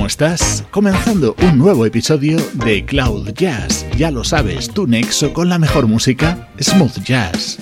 ¿Cómo estás? Comenzando un nuevo episodio de Cloud Jazz. Ya lo sabes, tu nexo con la mejor música, smooth jazz.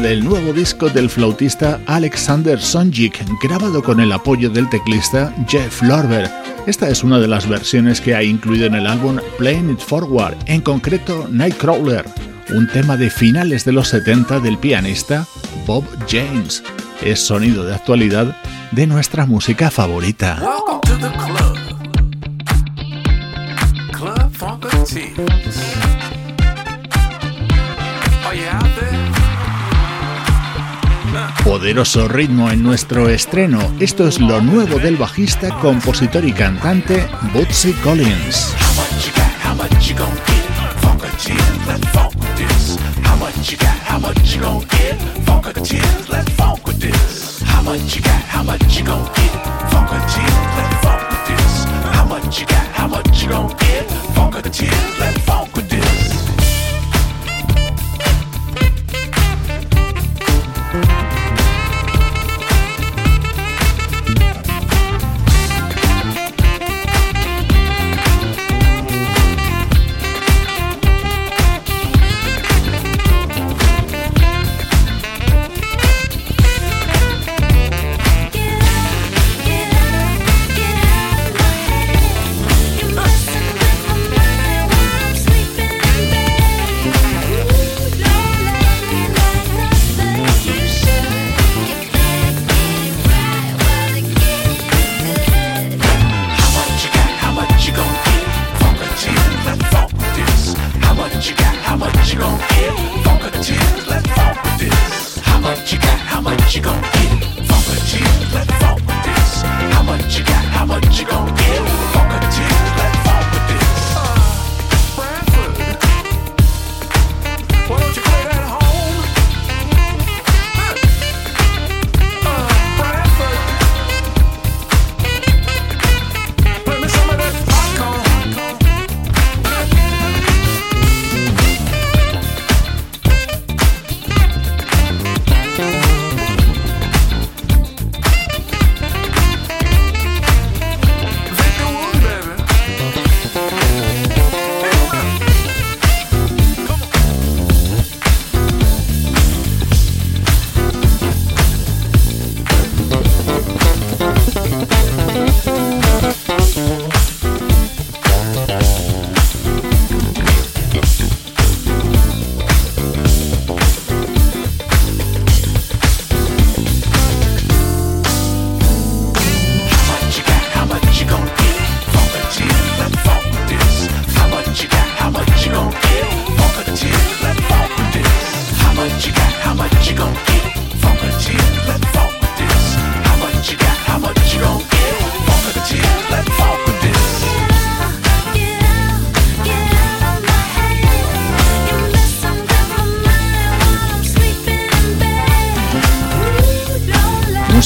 Del nuevo disco del flautista Alexander Sonjik, grabado con el apoyo del teclista Jeff Lorber. Esta es una de las versiones que ha incluido en el álbum Playing It Forward, en concreto Nightcrawler, un tema de finales de los 70 del pianista Bob James. Es sonido de actualidad de nuestra música favorita. Poderoso ritmo en nuestro estreno. Esto es lo nuevo del bajista, compositor y cantante Bootsy Collins.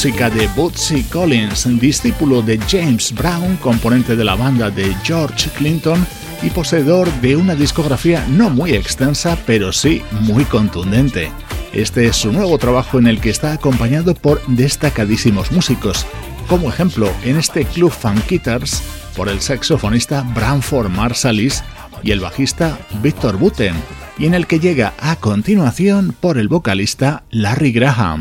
Música de Bootsy Collins, discípulo de James Brown, componente de la banda de George Clinton y poseedor de una discografía no muy extensa, pero sí muy contundente. Este es su nuevo trabajo en el que está acompañado por destacadísimos músicos, como ejemplo en este club Funkiters por el saxofonista Branford Marsalis y el bajista Victor Buten, y en el que llega a continuación por el vocalista Larry Graham.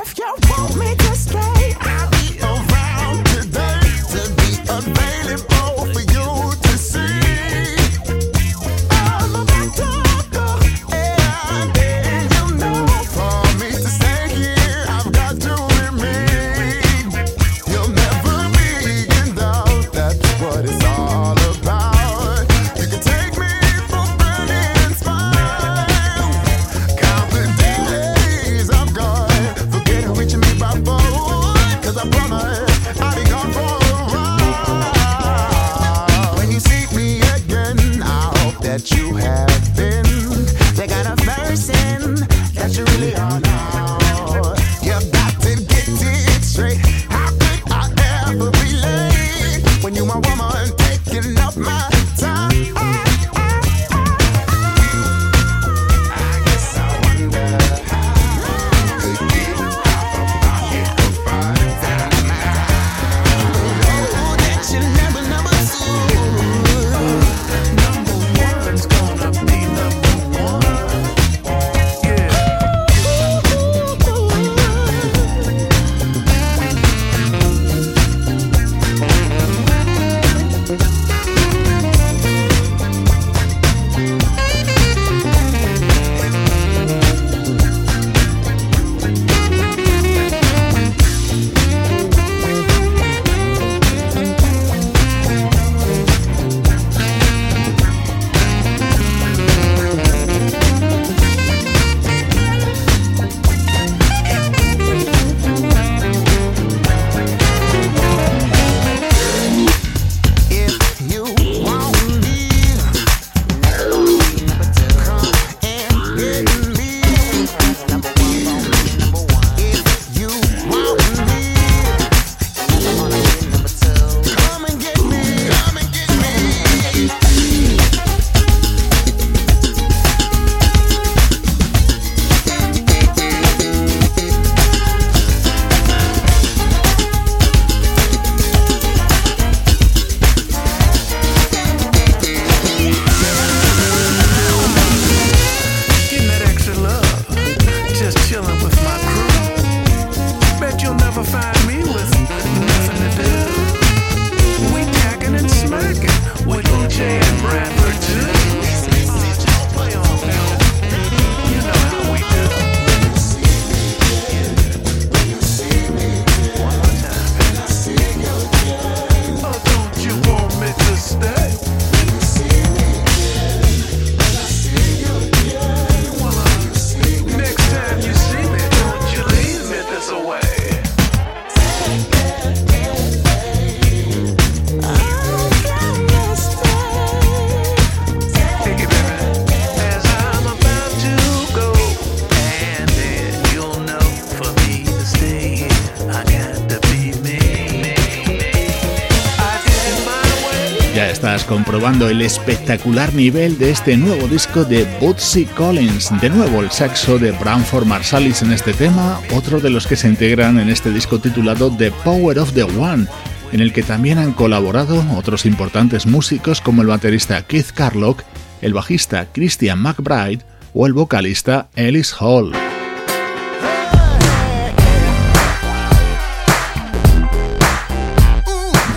Espectacular nivel de este nuevo disco de Bootsy Collins. De nuevo el saxo de Branford Marsalis en este tema, otro de los que se integran en este disco titulado The Power of the One, en el que también han colaborado otros importantes músicos como el baterista Keith Carlock, el bajista Christian McBride o el vocalista Ellis Hall.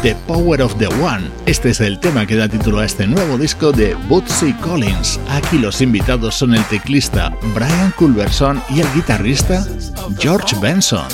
The Power of the One. Este es el tema que da título a este nuevo disco de Bootsy Collins. Aquí los invitados son el teclista Brian Culberson y el guitarrista George Benson.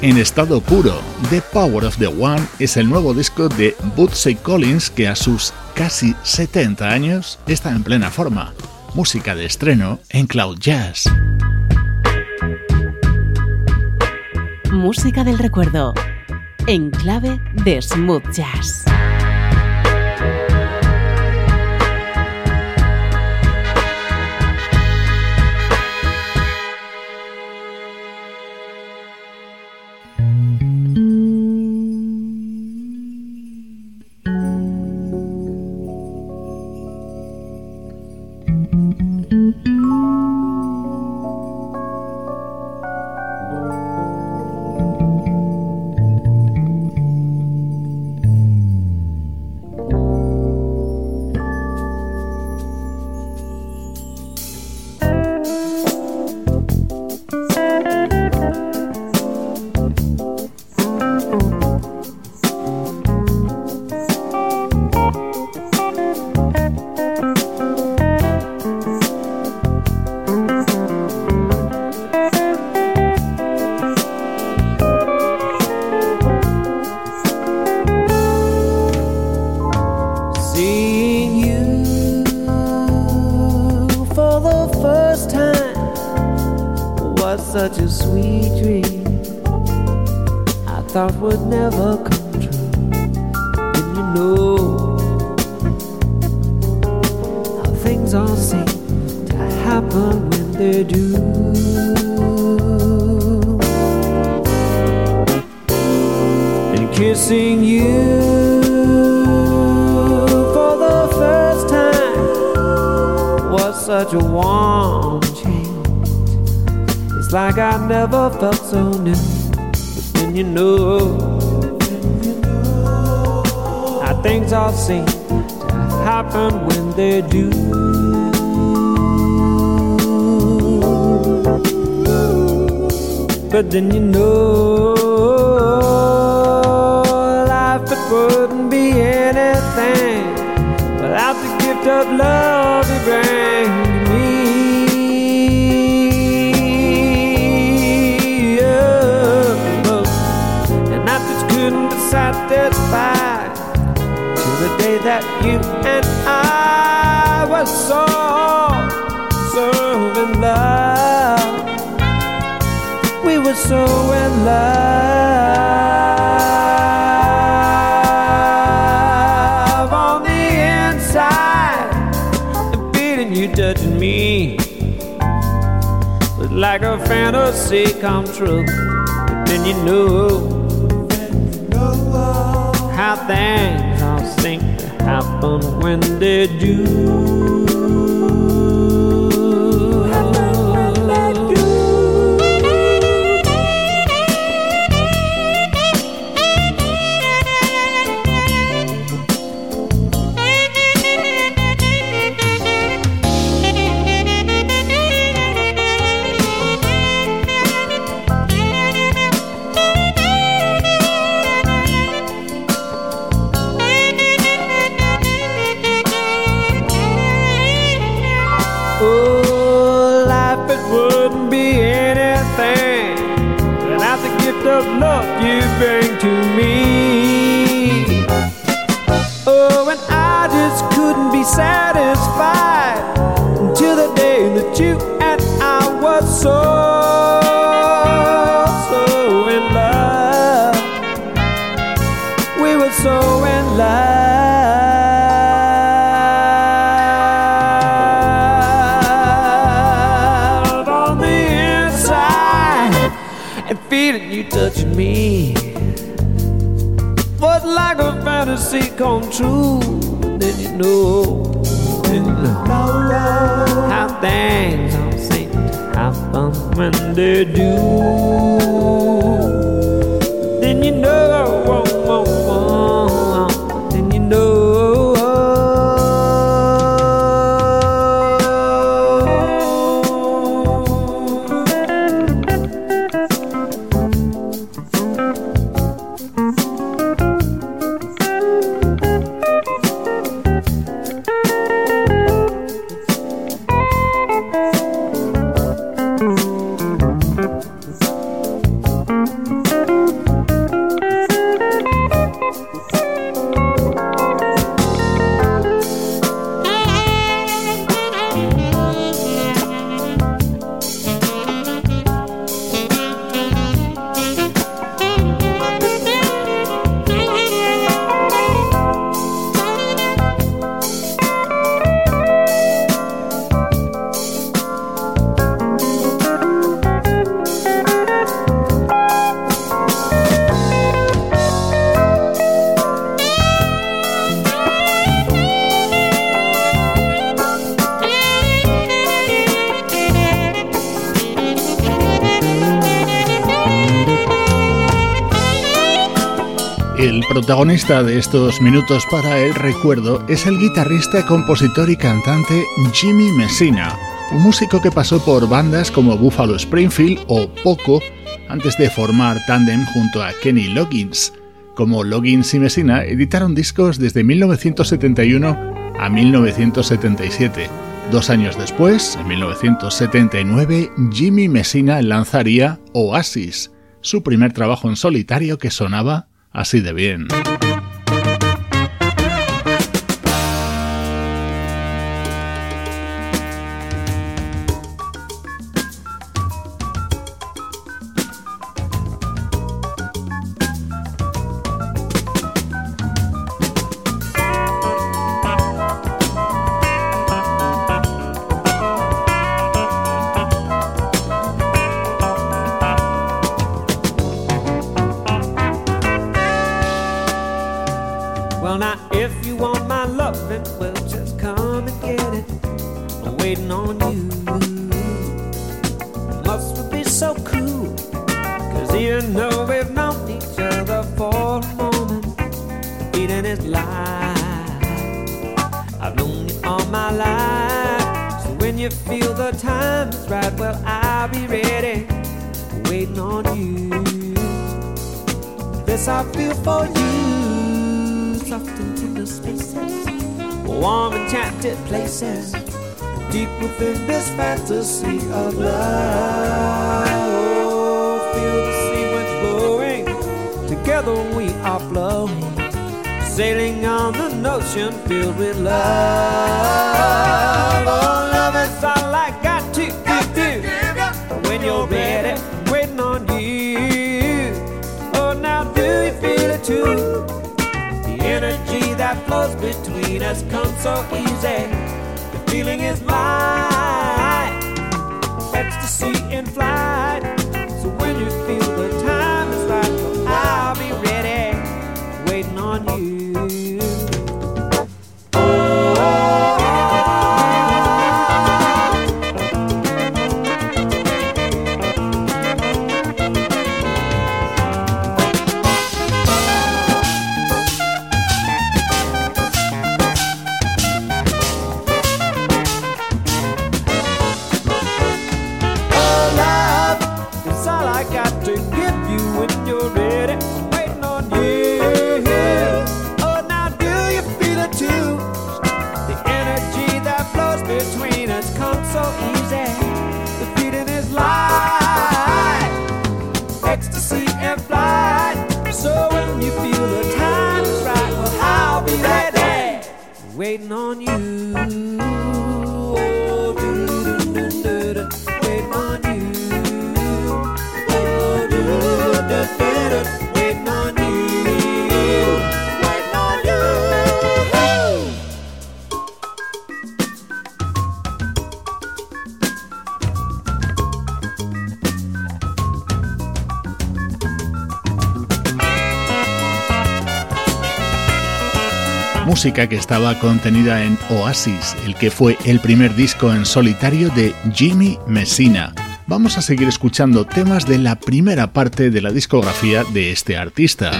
En estado puro. The Power of the One es el nuevo disco de Bootsy Collins que a sus casi 70 años está en plena forma. Música de estreno en Cloud Jazz. Música del recuerdo en clave de smooth jazz. never felt so new. But then you know, how things all seem to happen when they do. But then you know, life it wouldn't be anything without the gift of love. Be satisfied till the day that you and I were so, so in love. We were so in love. On the inside, and feeling you touching me. Was like a fantasy come true. But then you how things all seem to happen when they do. They do. Protagonista de estos minutos para el recuerdo es el guitarrista, compositor y cantante Jimmy Messina, un músico que pasó por bandas como Buffalo Springfield o Poco antes de formar Tandem junto a Kenny Loggins. Como Loggins y Messina editaron discos desde 1971 a 1977. Dos años después, en 1979, Jimmy Messina lanzaría Oasis, su primer trabajo en solitario que sonaba así de bien. fantasy of love. Oh, feel the sea winds blowing, together we are flowing, sailing on the ocean filled with love. Oh, love is all I got to give you. When you're ready, waiting on you. Oh, now do you feel it too? The energy that flows between us comes so easy. The feeling is mine. See and fly. Música que estaba contenida en Oasis, el que fue el primer disco en solitario de Jimmy Messina. Vamos a seguir escuchando temas de la primera parte de la discografía de este artista.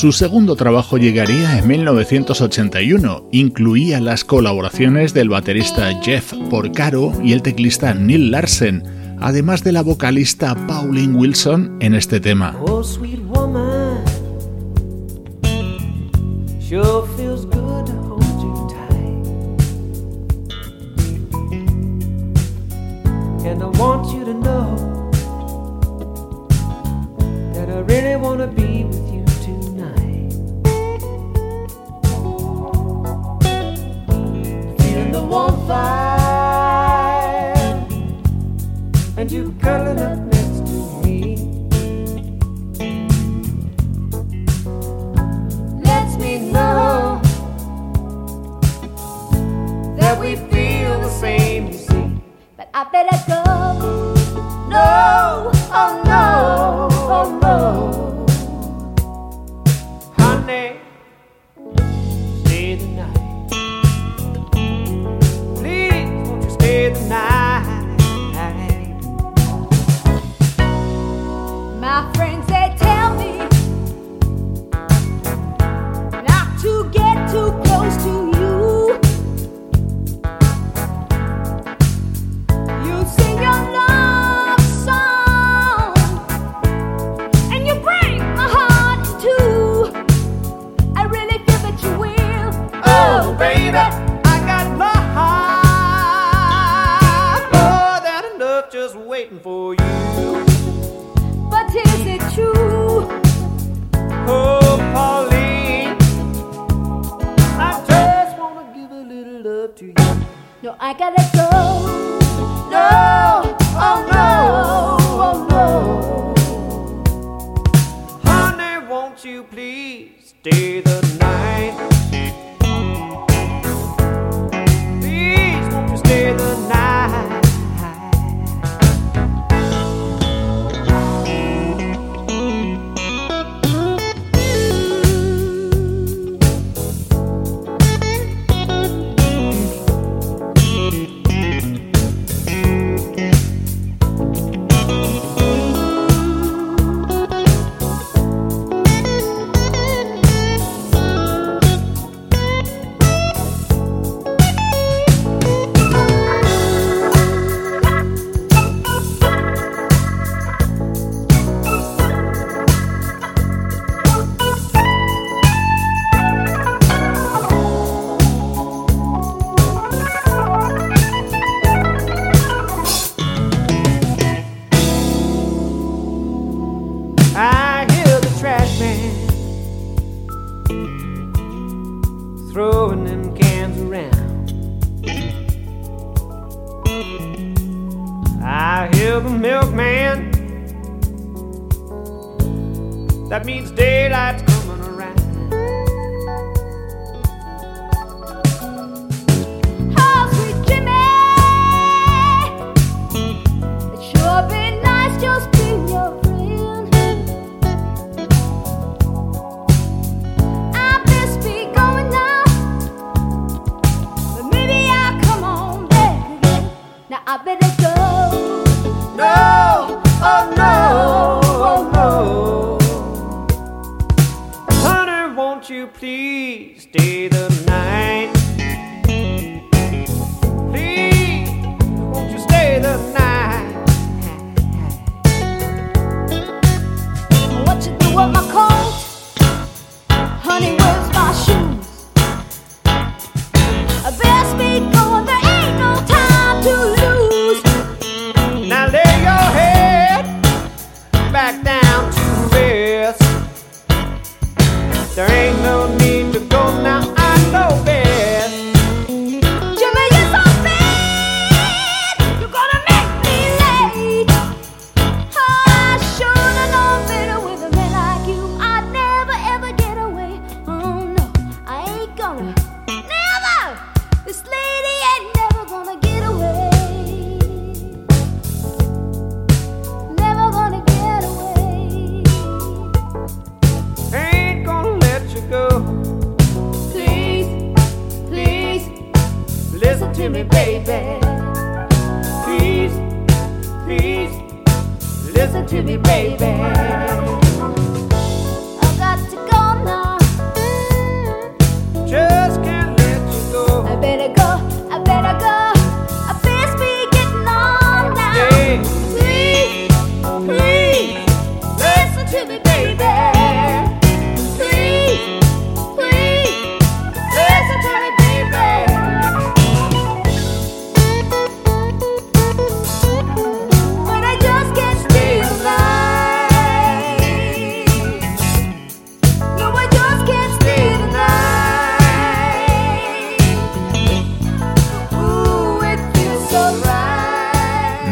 Su segundo trabajo llegaría en 1981. Incluía las colaboraciones del baterista Jeff Porcaro y el teclista Neil Larsen, además de la vocalista Pauline Wilson en este tema. Oh,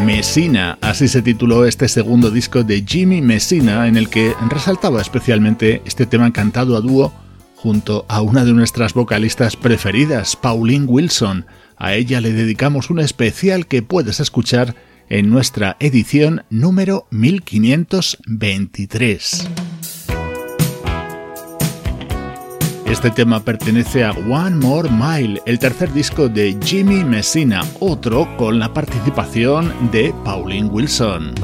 Messina, así se tituló este segundo disco de Jimmy Messina en el que resaltaba especialmente este tema cantado a dúo junto a una de nuestras vocalistas preferidas, Pauline Wilson. A ella le dedicamos un especial que puedes escuchar en nuestra edición número 1523. Este tema pertenece a One More Mile, el tercer disco de Jimmy Messina, otro con la participación de Pauline Wilson.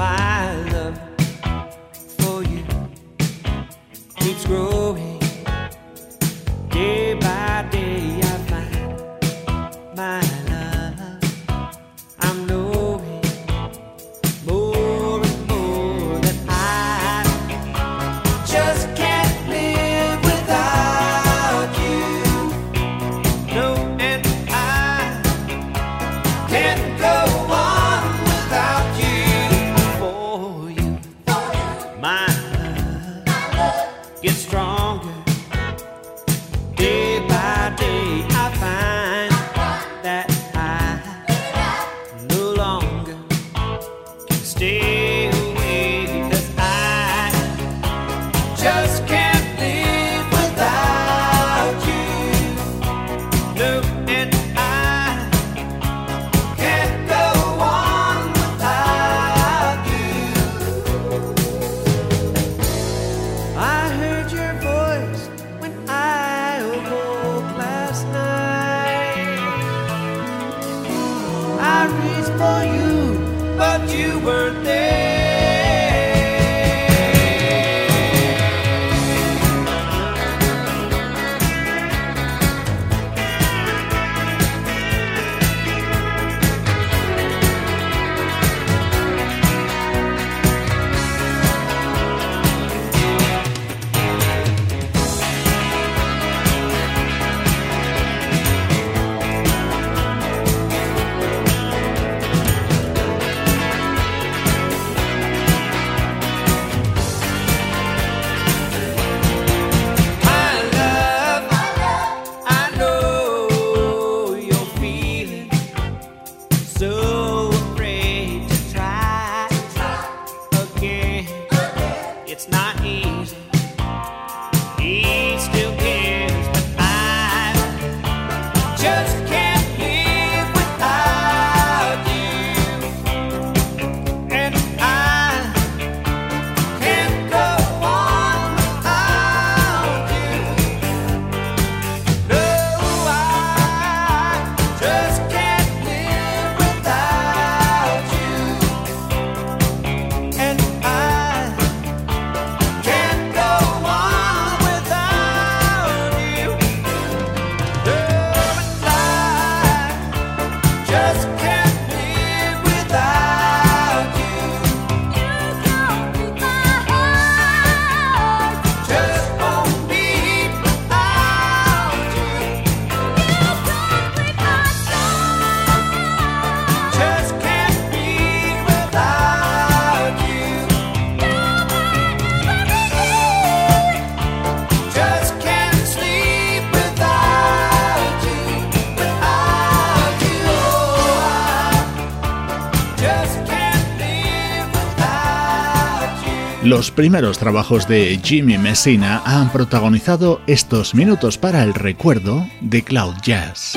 Los primeros trabajos de Jimmy Messina han protagonizado estos minutos para el recuerdo de Cloud Jazz.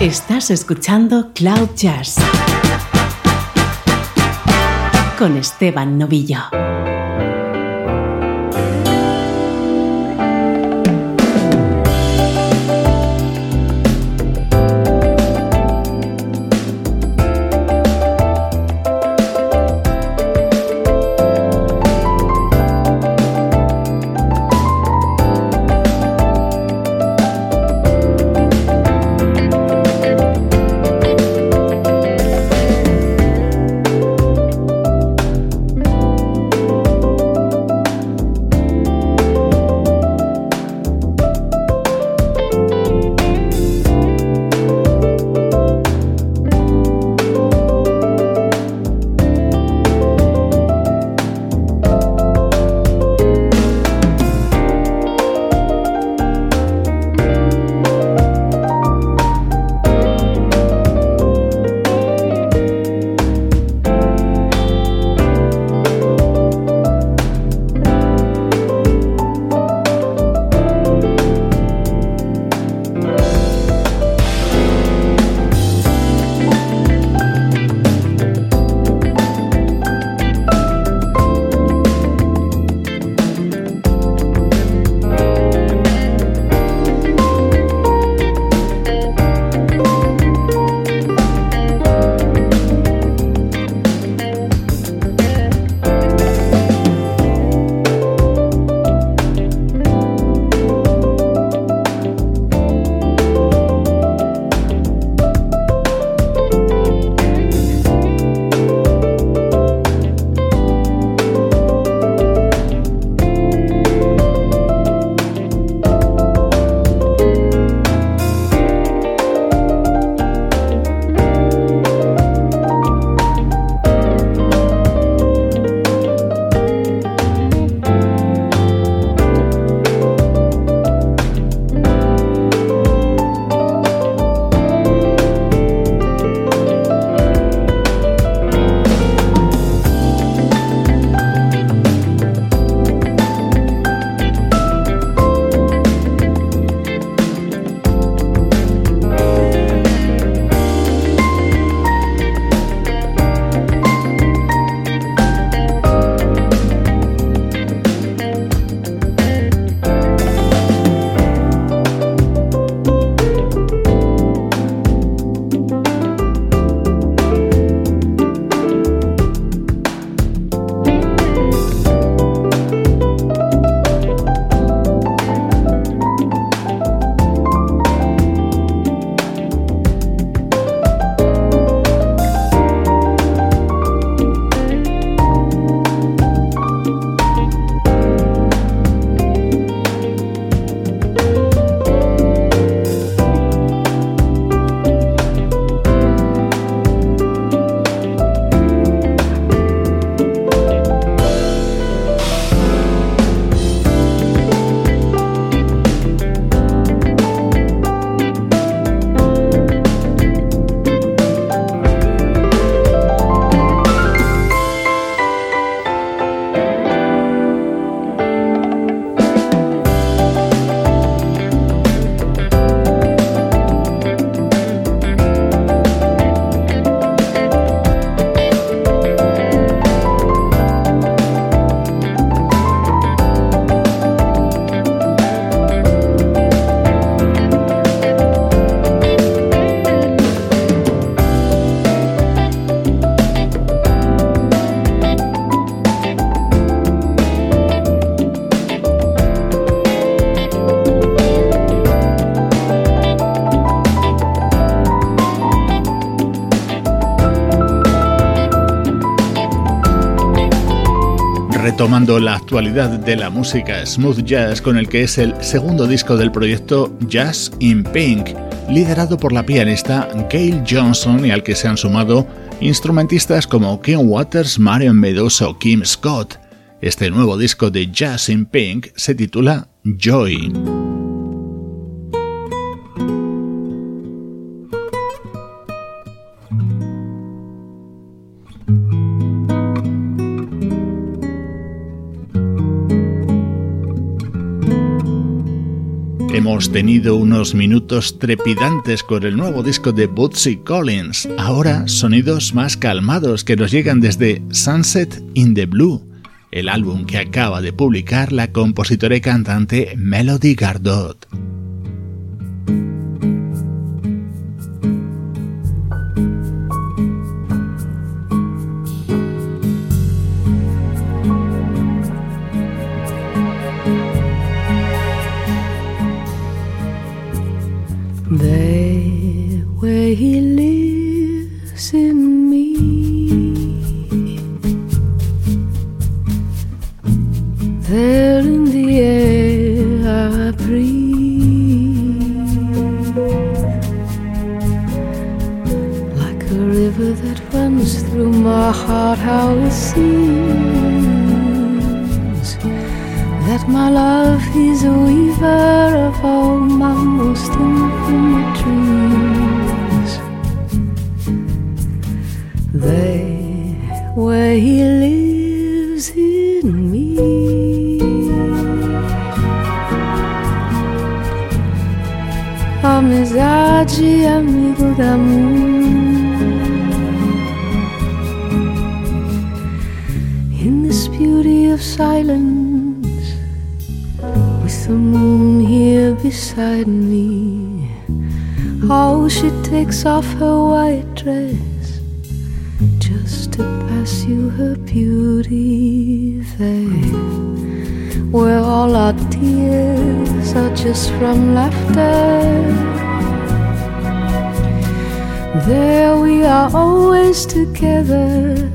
Estás escuchando Cloud Jazz con Esteban Novillo. Retomando la actualidad de la música smooth jazz con el que es el segundo disco del proyecto Jazz in Pink, liderado por la pianista Gail Johnson y al que se han sumado instrumentistas como Kim Waters, Marion Meadows o Kim Scott. Este nuevo disco de Jazz in Pink se titula Joy. Hemos tenido unos minutos trepidantes con el nuevo disco de Bootsy Collins, ahora sonidos más calmados que nos llegan desde Sunset in the Blue, el álbum que acaba de publicar la compositora y cantante Melody Gardot. He There we are always together,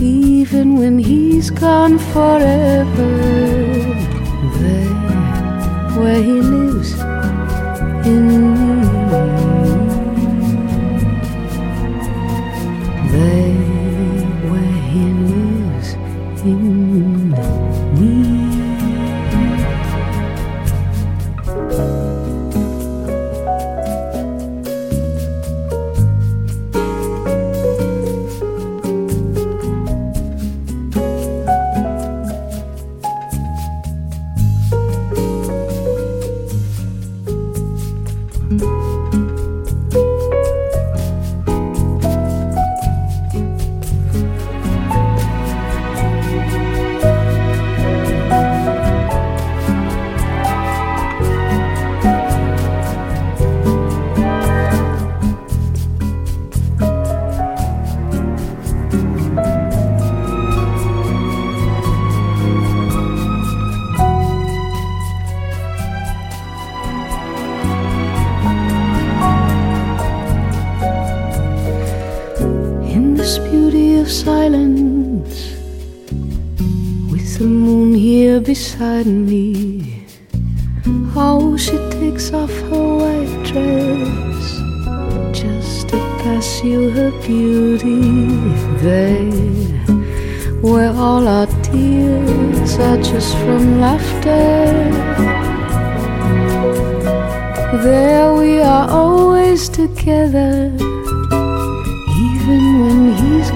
even when he's gone forever. There, where he lives in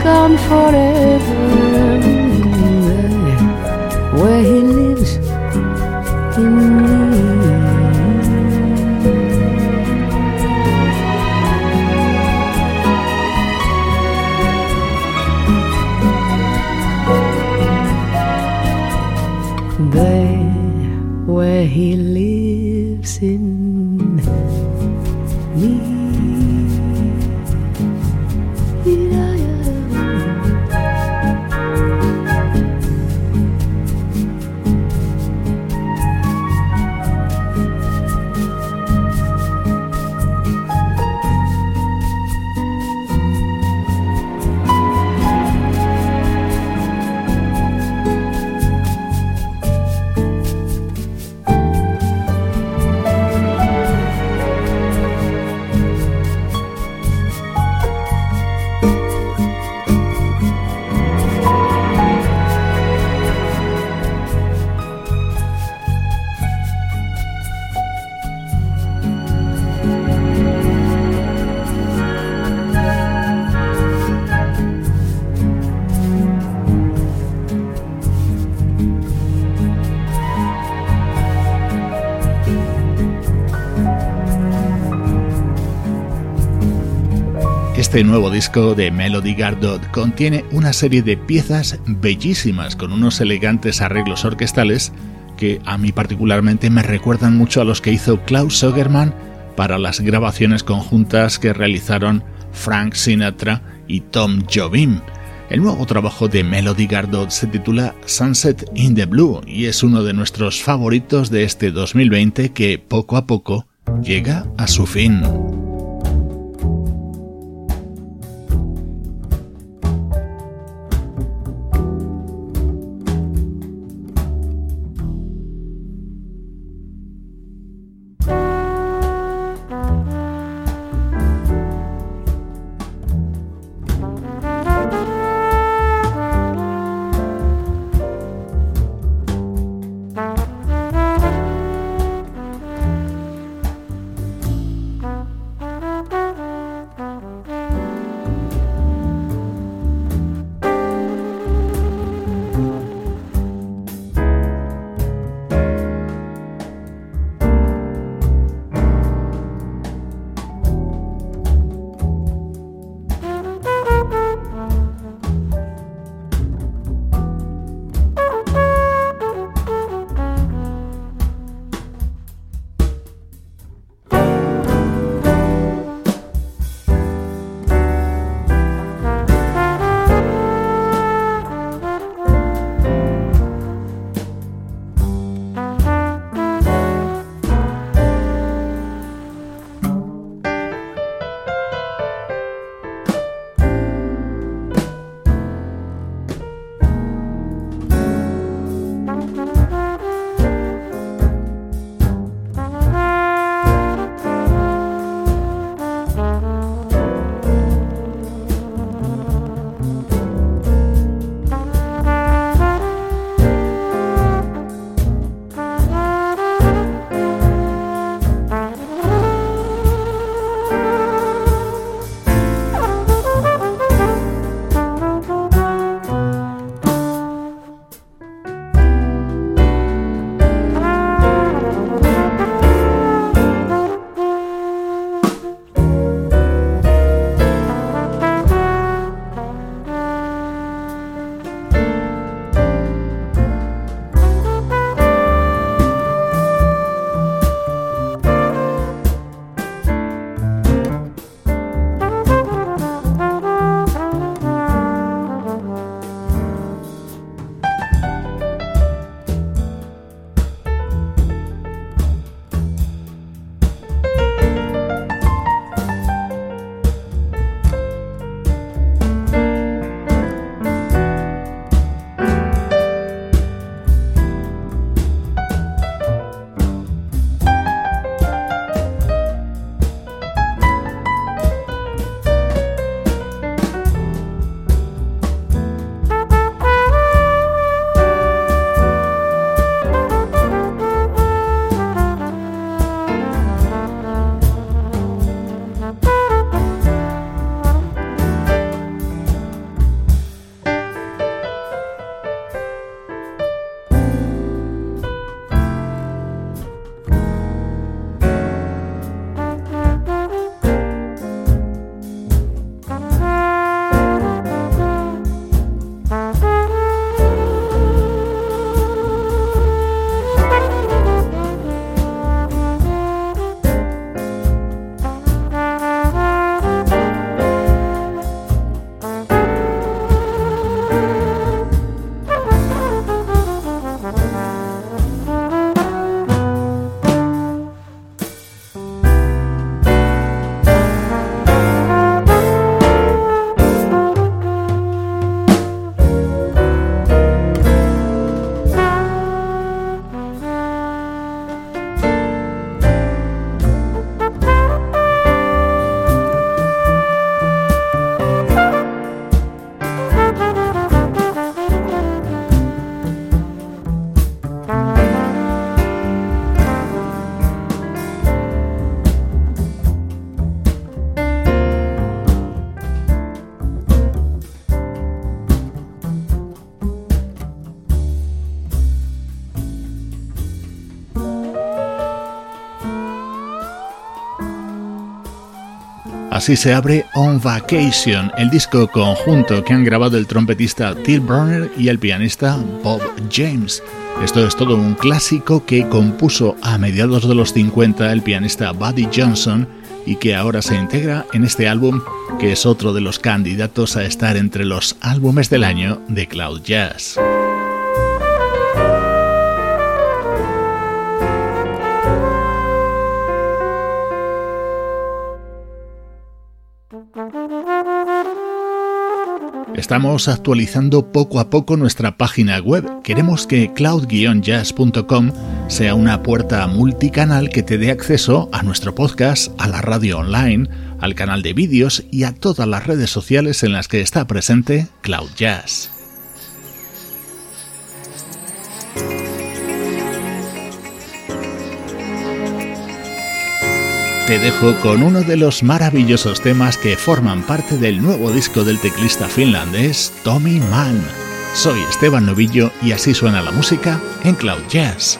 gone forever Este nuevo disco de Melody Gardot contiene una serie de piezas bellísimas con unos elegantes arreglos orquestales que a mí particularmente me recuerdan mucho a los que hizo Klaus Sogerman para las grabaciones conjuntas que realizaron Frank Sinatra y Tom Jobim. El nuevo trabajo de Melody Gardot se titula Sunset in the Blue y es uno de nuestros favoritos de este 2020 que poco a poco llega a su fin. Así se abre On Vacation, el disco conjunto que han grabado el trompetista Till Brunner y el pianista Bob James. Esto es todo un clásico que compuso a mediados de los 50 el pianista Buddy Johnson y que ahora se integra en este álbum que es otro de los candidatos a estar entre los álbumes del año de Cloud Jazz. Estamos actualizando poco a poco nuestra página web. Queremos que cloud-jazz.com sea una puerta multicanal que te dé acceso a nuestro podcast, a la radio online, al canal de vídeos y a todas las redes sociales en las que está presente Cloud Jazz. Te dejo con uno de los maravillosos temas que forman parte del nuevo disco del teclista finlandés Tommy Mann. Soy Esteban Novillo y así suena la música en Cloud Jazz.